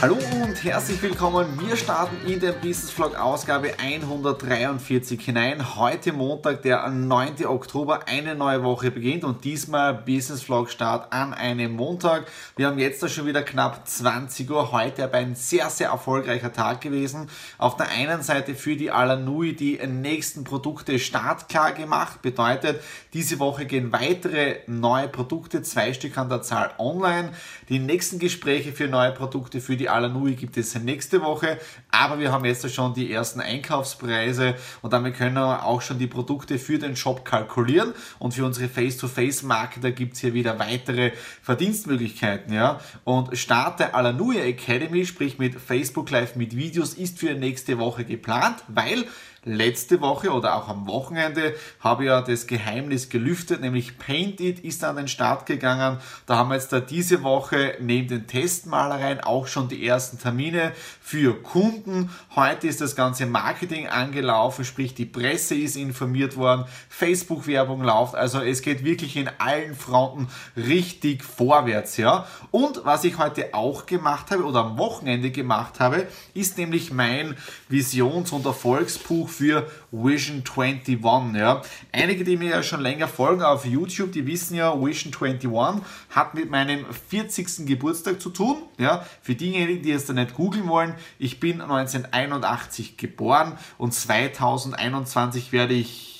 Hallo und herzlich willkommen. Wir starten in den Business Vlog Ausgabe 143 hinein. Heute Montag, der 9. Oktober, eine neue Woche beginnt und diesmal Business Vlog Start an einem Montag. Wir haben jetzt da schon wieder knapp 20 Uhr. Heute aber ein sehr, sehr erfolgreicher Tag gewesen. Auf der einen Seite für die Alanui die nächsten Produkte startklar gemacht. Bedeutet, diese Woche gehen weitere neue Produkte, zwei Stück an der Zahl online. Die nächsten Gespräche für neue Produkte für die Alanui gibt es nächste Woche, aber wir haben jetzt schon die ersten Einkaufspreise und damit können wir auch schon die Produkte für den Shop kalkulieren und für unsere Face-to-Face-Marketer gibt es hier wieder weitere Verdienstmöglichkeiten. Ja? Und Start der Alanui Academy, sprich mit Facebook Live mit Videos, ist für nächste Woche geplant, weil letzte Woche oder auch am Wochenende habe ich ja das Geheimnis gelüftet, nämlich Paint It ist an den Start gegangen. Da haben wir jetzt da diese Woche neben den Testmalereien auch schon die ersten Termine für Kunden. Heute ist das ganze Marketing angelaufen, sprich die Presse ist informiert worden, Facebook-Werbung läuft, also es geht wirklich in allen Fronten richtig vorwärts, ja. Und was ich heute auch gemacht habe oder am Wochenende gemacht habe, ist nämlich mein Visions- und Erfolgsbuch für Vision 21. Ja. Einige, die mir ja schon länger folgen auf YouTube, die wissen ja, Vision 21 hat mit meinem 40. Geburtstag zu tun. Ja. Für diejenigen, die es da nicht googeln wollen, ich bin 1981 geboren und 2021 werde ich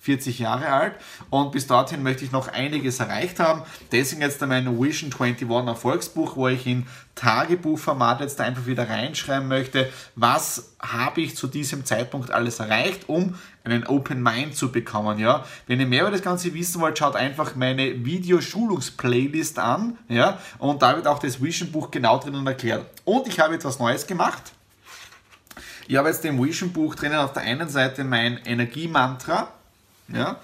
40 Jahre alt und bis dorthin möchte ich noch einiges erreicht haben. Deswegen jetzt mein Vision 21 Erfolgsbuch, wo ich in Tagebuchformat jetzt einfach wieder reinschreiben möchte, was habe ich zu diesem Zeitpunkt alles erreicht, um einen Open Mind zu bekommen. Ja? Wenn ihr mehr über das Ganze wissen wollt, schaut einfach meine Videoschulungsplaylist an ja? und da wird auch das Vision Buch genau drinnen erklärt. Und ich habe etwas Neues gemacht. Ich habe jetzt im Vision Buch drinnen auf der einen Seite mein Energiemantra, ja?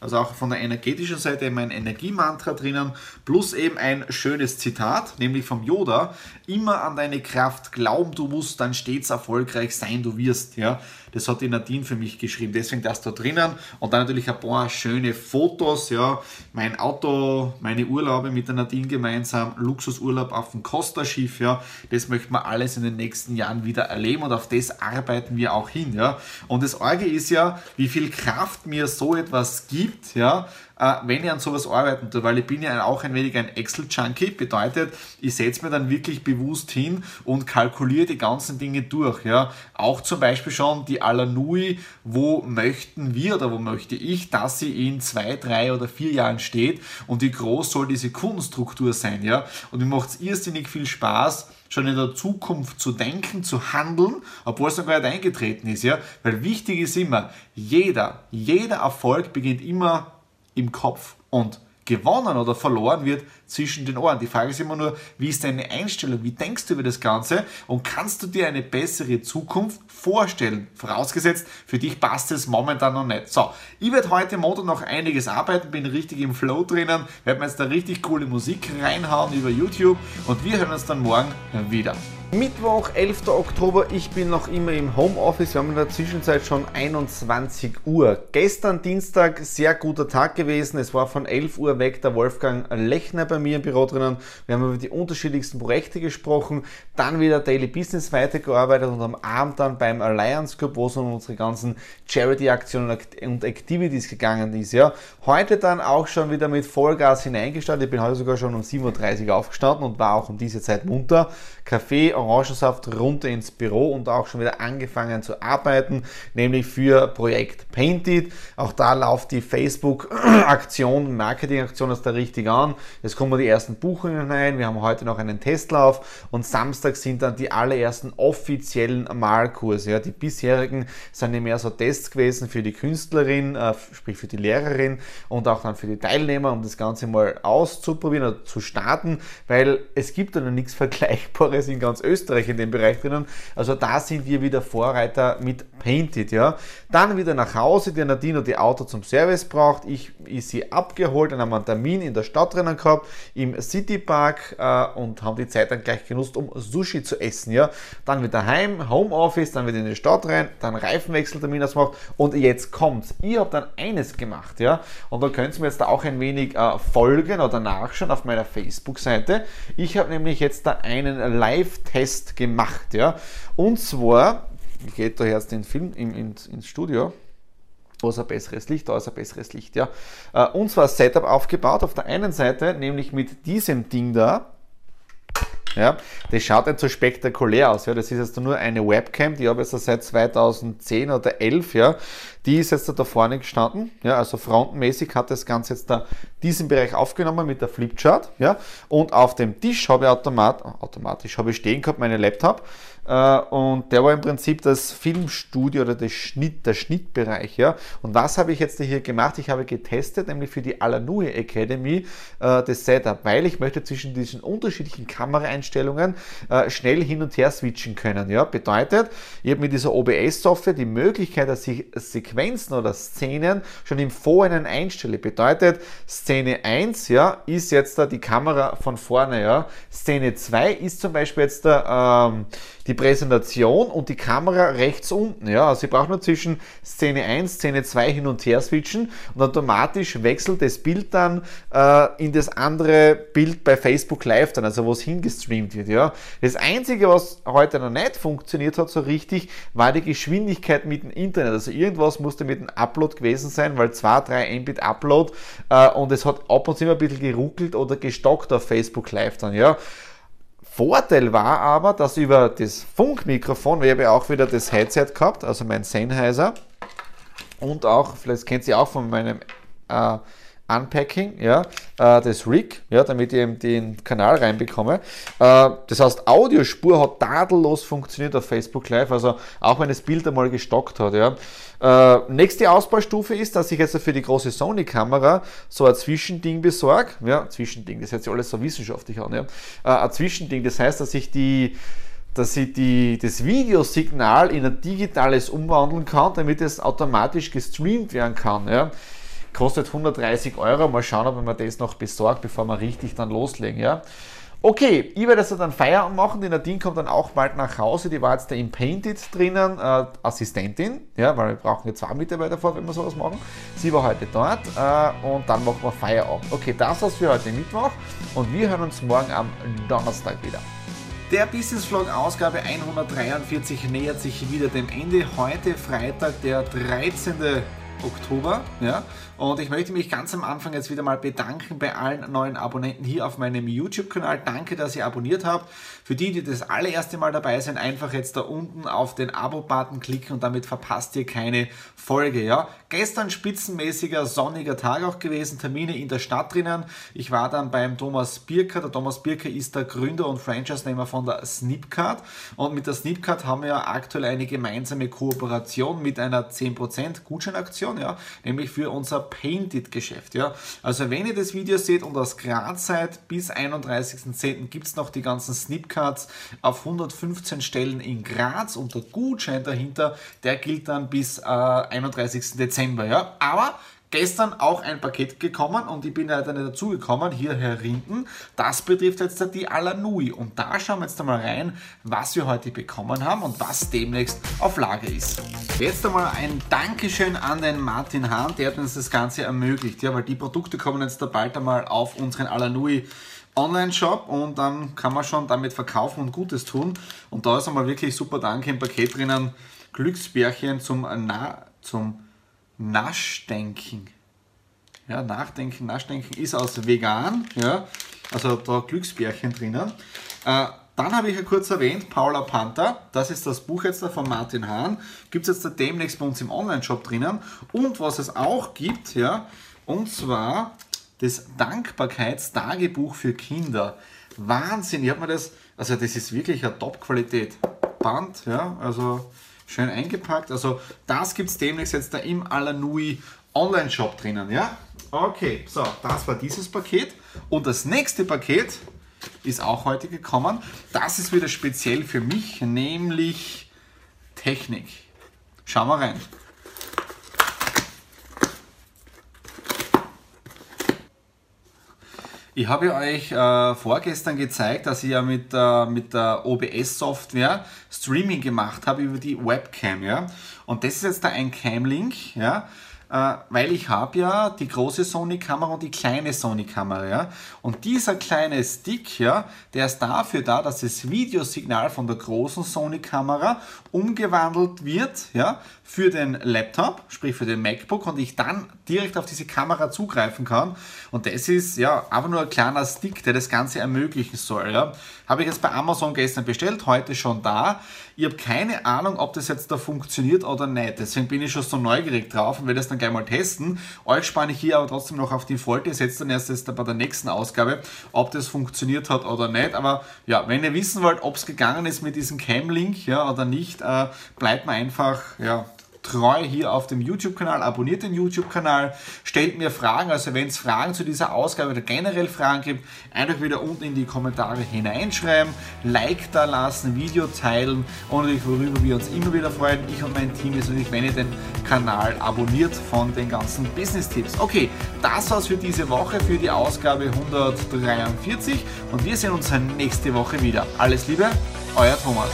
Also auch von der energetischen Seite mein Energiemantra drinnen, plus eben ein schönes Zitat, nämlich vom Yoda, immer an deine Kraft glauben du musst, dann stets erfolgreich sein du wirst. Ja? Das hat die Nadine für mich geschrieben, deswegen das da drinnen. Und dann natürlich ein paar schöne Fotos, ja, mein Auto, meine Urlaube mit der Nadine gemeinsam, Luxusurlaub auf dem Costa-Schiff, ja, das möchten wir alles in den nächsten Jahren wieder erleben und auf das arbeiten wir auch hin, ja. Und das Orge ist ja, wie viel Kraft mir so etwas gibt, ja, äh, wenn ich an sowas arbeiten tue, weil ich bin ja auch ein wenig ein Excel-Junkie, bedeutet, ich setze mir dann wirklich bewusst hin und kalkuliere die ganzen Dinge durch. Ja. Auch zum Beispiel schon die Alanui, wo möchten wir oder wo möchte ich, dass sie in zwei, drei oder vier Jahren steht und wie groß soll diese Kundenstruktur sein. Ja. Und mir macht es irrsinnig viel Spaß, schon in der Zukunft zu denken, zu handeln, obwohl es noch gar nicht eingetreten ist, ja. Weil wichtig ist immer, jeder, jeder Erfolg beginnt immer im Kopf und gewonnen oder verloren wird zwischen den Ohren. Die Frage ist immer nur, wie ist deine Einstellung, wie denkst du über das Ganze und kannst du dir eine bessere Zukunft vorstellen? Vorausgesetzt, für dich passt es momentan noch nicht. So, ich werde heute Montag noch einiges arbeiten, bin richtig im Flow drinnen, werde mir jetzt da richtig coole Musik reinhauen über YouTube und wir hören uns dann morgen wieder. Mittwoch, 11. Oktober, ich bin noch immer im Homeoffice. Wir haben in der Zwischenzeit schon 21 Uhr. Gestern Dienstag, sehr guter Tag gewesen. Es war von 11 Uhr weg der Wolfgang Lechner bei mir im Büro drinnen. Wir haben über die unterschiedlichsten Projekte gesprochen, dann wieder Daily Business weitergearbeitet und am Abend dann beim Alliance Group, wo es um unsere ganzen Charity-Aktionen und Activities gegangen ist. Ja. Heute dann auch schon wieder mit Vollgas hineingestartet. Ich bin heute sogar schon um 7.30 Uhr aufgestanden und war auch um diese Zeit munter. Kaffee Orangensaft runter ins Büro und auch schon wieder angefangen zu arbeiten, nämlich für Projekt Painted. Auch da läuft die Facebook-Aktion, Marketing-Aktion ist da richtig an. Es kommen die ersten Buchungen rein. Wir haben heute noch einen Testlauf und Samstag sind dann die allerersten offiziellen Malkurse. Ja, die bisherigen sind ja mehr so Tests gewesen für die Künstlerin, äh, sprich für die Lehrerin und auch dann für die Teilnehmer, um das Ganze mal auszuprobieren oder zu starten, weil es gibt da noch nichts Vergleichbares in ganz Österreich in dem Bereich drinnen. Also da sind wir wieder Vorreiter mit Painted. Ja. Dann wieder nach Hause, der Nadine die Auto zum Service braucht. Ich, ist sie abgeholt, dann haben wir einen Termin in der Stadt drinnen gehabt, im Citypark äh, und haben die Zeit dann gleich genutzt, um Sushi zu essen. Ja. Dann wieder heim, Homeoffice, dann wieder in die Stadt rein, dann Reifenwechseltermin ausmacht und jetzt kommt's. Ich habe dann eines gemacht. Ja. Und da könnt ihr mir jetzt da auch ein wenig äh, folgen oder nachschauen auf meiner Facebook-Seite. Ich habe nämlich jetzt da einen Live-Test gemacht. Ja. Und zwar geht da jetzt den Film in, in, ins Studio. Wo ist ein besseres Licht? Da ist ein besseres Licht, ja. Äh, und zwar Setup aufgebaut. Auf der einen Seite, nämlich mit diesem Ding da. Ja, das schaut nicht so spektakulär aus. Ja. Das ist jetzt nur eine Webcam, die habe ich jetzt seit 2010 oder 11. Ja. Die ist jetzt da vorne gestanden. Ja, also frontenmäßig hat das Ganze jetzt da diesen Bereich aufgenommen mit der Flipchart. Ja. Und auf dem Tisch habe ich automat, automatisch habe ich stehen gehabt, meinen Laptop. Äh, und der war im Prinzip das Filmstudio oder das Schnitt, der Schnittbereich. Ja. Und was habe ich jetzt hier gemacht? Ich habe getestet, nämlich für die Alanui Academy äh, das Setup, weil ich möchte zwischen diesen unterschiedlichen Kameraeinstellungen äh, schnell hin und her switchen können. Ja. Bedeutet, ich habe mit dieser OBS-Software die Möglichkeit, dass ich Sequenzen oder Szenen schon im Vorhinein einstelle. Bedeutet, Szene 1 ja, ist jetzt da die Kamera von vorne. Ja. Szene 2 ist zum Beispiel jetzt da ähm, die Präsentation und die Kamera rechts unten. Ja, also ich brauche nur zwischen Szene 1, Szene 2 hin und her switchen und automatisch wechselt das Bild dann äh, in das andere Bild bei Facebook Live dann, also wo es hingestreamt wird. Ja. Das Einzige, was heute noch nicht funktioniert hat so richtig, war die Geschwindigkeit mit dem Internet. Also irgendwas musste mit dem Upload gewesen sein, weil 2, 3 Mbit Upload äh, und es hat ab und zu immer ein bisschen geruckelt oder gestockt auf Facebook Live dann. Ja. Vorteil war aber, dass über das Funkmikrofon, wir haben ja auch wieder das Headset gehabt, also mein Sennheiser und auch, vielleicht kennt ihr auch von meinem äh, Unpacking, ja, äh, das Rig, ja, damit ich eben den Kanal reinbekomme. Äh, das heißt, Audiospur hat tadellos funktioniert auf Facebook Live, also auch wenn das Bild einmal gestockt hat, ja. Äh, nächste Ausbaustufe ist, dass ich jetzt für die große Sony-Kamera so ein Zwischending besorge. Ja, Zwischending, das hört sich alles so wissenschaftlich an. Ja. Äh, ein Zwischending, das heißt, dass ich die dass ich die, das Videosignal in ein digitales umwandeln kann, damit es automatisch gestreamt werden kann. Ja. Kostet 130 Euro. Mal schauen, ob man das noch besorgt, bevor wir richtig dann loslegen. Ja. Okay, ich werde also dann Feierabend machen. Die Nadine kommt dann auch bald nach Hause. Die war jetzt da im Painted drinnen, äh, Assistentin, ja, weil wir brauchen jetzt zwei Mitarbeiter vor, wenn wir sowas machen. Sie war heute dort äh, und dann machen wir Feierabend. Okay, das war's für heute Mittwoch und wir hören uns morgen am Donnerstag wieder. Der Business Vlog Ausgabe 143 nähert sich wieder dem Ende. Heute Freitag, der 13. Oktober. Ja? Und ich möchte mich ganz am Anfang jetzt wieder mal bedanken bei allen neuen Abonnenten hier auf meinem YouTube-Kanal. Danke, dass ihr abonniert habt. Für die, die das allererste Mal dabei sind, einfach jetzt da unten auf den Abo-Button klicken und damit verpasst ihr keine Folge. Ja? Gestern spitzenmäßiger sonniger Tag auch gewesen, Termine in der Stadt drinnen. Ich war dann beim Thomas Birker. Der Thomas Birker ist der Gründer und Franchise-Nehmer von der Snipcard. Und mit der Snipcard haben wir aktuell eine gemeinsame Kooperation mit einer 10% Gutscheinaktion, ja? nämlich für unser Painted-Geschäft. Ja? Also wenn ihr das Video seht und aus Graz seid, bis 31.10. gibt es noch die ganzen Snipcards auf 115 Stellen in Graz und der Gutschein dahinter, der gilt dann bis äh, 31. Dezember. Ja? Aber gestern auch ein Paket gekommen und ich bin leider nicht dazugekommen, hier herinten. Das betrifft jetzt die Alanui und da schauen wir jetzt einmal rein, was wir heute bekommen haben und was demnächst auf Lager ist. Jetzt einmal ein Dankeschön an den Martin Hahn, der hat uns das Ganze ermöglicht, ja, weil die Produkte kommen jetzt da bald einmal auf unseren Alanui Online-Shop und dann kann man schon damit verkaufen und Gutes tun. Und da ist einmal wirklich super Danke im Paket drinnen. Glücksbärchen zum, Na zum Naschdenken. Ja, Nachdenken, Naschdenken ist aus vegan, ja, also da Glücksbärchen drinnen. Äh, Dann habe ich ja kurz erwähnt, Paula Panther, das ist das Buch jetzt da von Martin Hahn, gibt es jetzt da demnächst bei uns im Online-Shop drinnen. Und was es auch gibt, ja, und zwar das Dankbarkeitstagebuch für Kinder. Wahnsinn, ich habe mir das, also das ist wirklich eine Top-Qualität. Band, ja, also schön eingepackt. Also das gibt es demnächst jetzt da im Alanui Online-Shop drinnen, ja? Okay, so, das war dieses Paket. Und das nächste Paket, ist auch heute gekommen. Das ist wieder speziell für mich, nämlich Technik. Schauen wir rein. Ich habe euch äh, vorgestern gezeigt, dass ich ja mit, äh, mit der OBS-Software Streaming gemacht habe über die Webcam. Ja? Und das ist jetzt da ein Cam-Link. Ja? Äh, weil ich habe ja die große Sony-Kamera und die kleine Sony-Kamera. Ja? Und dieser kleine Stick, ja, der ist dafür da, dass das Videosignal von der großen Sony-Kamera umgewandelt wird ja, für den Laptop, sprich für den MacBook und ich dann direkt auf diese Kamera zugreifen kann. Und das ist ja einfach nur ein kleiner Stick, der das Ganze ermöglichen soll. Ja. Habe ich jetzt bei Amazon gestern bestellt, heute schon da. Ich habe keine Ahnung, ob das jetzt da funktioniert oder nicht. Deswegen bin ich schon so neugierig drauf und werde das dann gleich mal testen. Euch spanne ich hier aber trotzdem noch auf die Folge. Setzt dann erst bei der nächsten Ausgabe, ob das funktioniert hat oder nicht. Aber ja, wenn ihr wissen wollt, ob es gegangen ist mit diesem Cam-Link ja, oder nicht, äh, bleibt mir einfach ja, treu hier auf dem YouTube-Kanal, abonniert den YouTube-Kanal, stellt mir Fragen, also wenn es Fragen zu dieser Ausgabe oder generell Fragen gibt, einfach wieder unten in die Kommentare hineinschreiben, Like da lassen, Video teilen und natürlich worüber wir uns immer wieder freuen, ich und mein Team ist natürlich, wenn ihr den Kanal abonniert von den ganzen Business-Tipps. Okay, das war's für diese Woche, für die Ausgabe 143 und wir sehen uns nächste Woche wieder. Alles Liebe, euer Thomas.